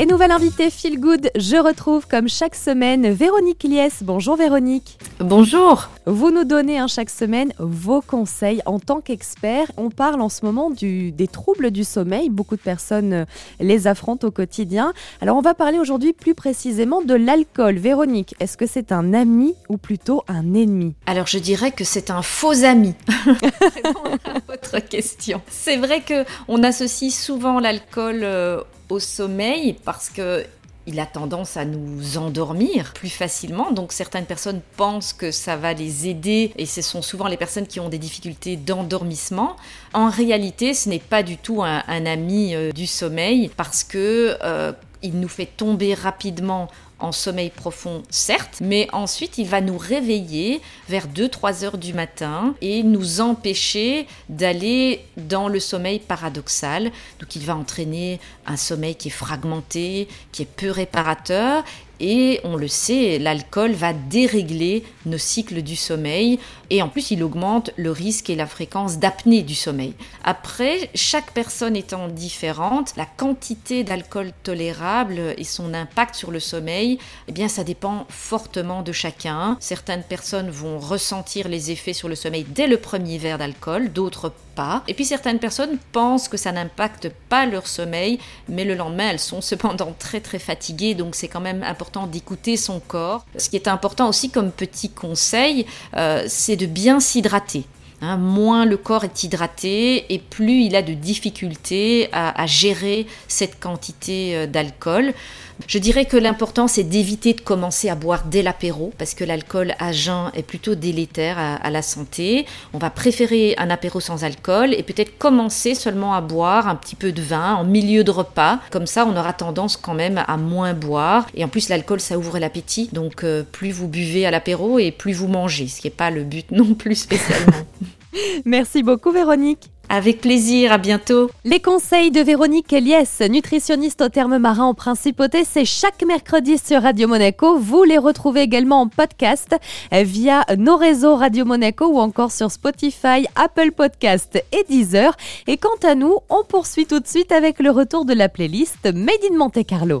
Et nouvelle invitée Feel Good, je retrouve comme chaque semaine Véronique Lies. Bonjour Véronique. Bonjour. Vous nous donnez hein, chaque semaine vos conseils en tant qu'expert. On parle en ce moment du, des troubles du sommeil. Beaucoup de personnes euh, les affrontent au quotidien. Alors on va parler aujourd'hui plus précisément de l'alcool. Véronique, est-ce que c'est un ami ou plutôt un ennemi? Alors je dirais que c'est un faux ami. à votre question. C'est vrai que on associe souvent l'alcool euh, au sommeil parce que il a tendance à nous endormir plus facilement. Donc certaines personnes pensent que ça va les aider et ce sont souvent les personnes qui ont des difficultés d'endormissement. En réalité, ce n'est pas du tout un, ami euh, du sommeil parce que euh, il nous fait tomber rapidement en sommeil profond, certes, mais ensuite il va nous réveiller vers 2-3 heures du matin et nous empêcher d'aller dans le sommeil paradoxal. Donc il va entraîner un sommeil qui est fragmenté, qui est peu réparateur et on le sait, l'alcool va dérégler nos cycles du sommeil et en plus il augmente le risque et la fréquence d'apnée du sommeil. Après, chaque personne étant différente, la quantité d'alcool tolérable et son impact sur le sommeil, eh bien ça dépend fortement de chacun. Certaines personnes vont ressentir les effets sur le sommeil dès le premier verre d'alcool, d'autres pas. Et puis certaines personnes pensent que ça n'impacte pas leur sommeil, mais le lendemain elles sont cependant très très fatiguées, donc c'est quand même important d'écouter son corps. Ce qui est important aussi comme petit conseil, euh, c'est de bien s'hydrater. Hein. moins le corps est hydraté et plus il a de difficultés à gérer cette quantité euh, d'alcool. Je dirais que l'important, c'est d'éviter de commencer à boire dès l'apéro, parce que l'alcool à jeun est plutôt délétère à, la santé. On va préférer un apéro sans alcool et peut-être commencer seulement à boire un petit peu de vin en milieu de repas. Comme ça, on aura tendance quand même à moins boire. Et en plus, l'alcool, ça ouvre l'appétit. Donc, euh, plus vous buvez à l'apéro et plus vous mangez, ce qui n'est pas le but non plus spécialement. Merci beaucoup, Véronique. Avec plaisir, à bientôt. Les conseils de Véronique Eliès, nutritionniste au terme marin en principauté, c'est chaque mercredi sur Radio Monaco. Vous les retrouvez également en podcast via nos réseaux Radio Monaco ou encore sur Spotify, Apple Podcast et Deezer. Et quant à nous, on poursuit tout de suite avec le retour de la playlist Made in Monte Carlo.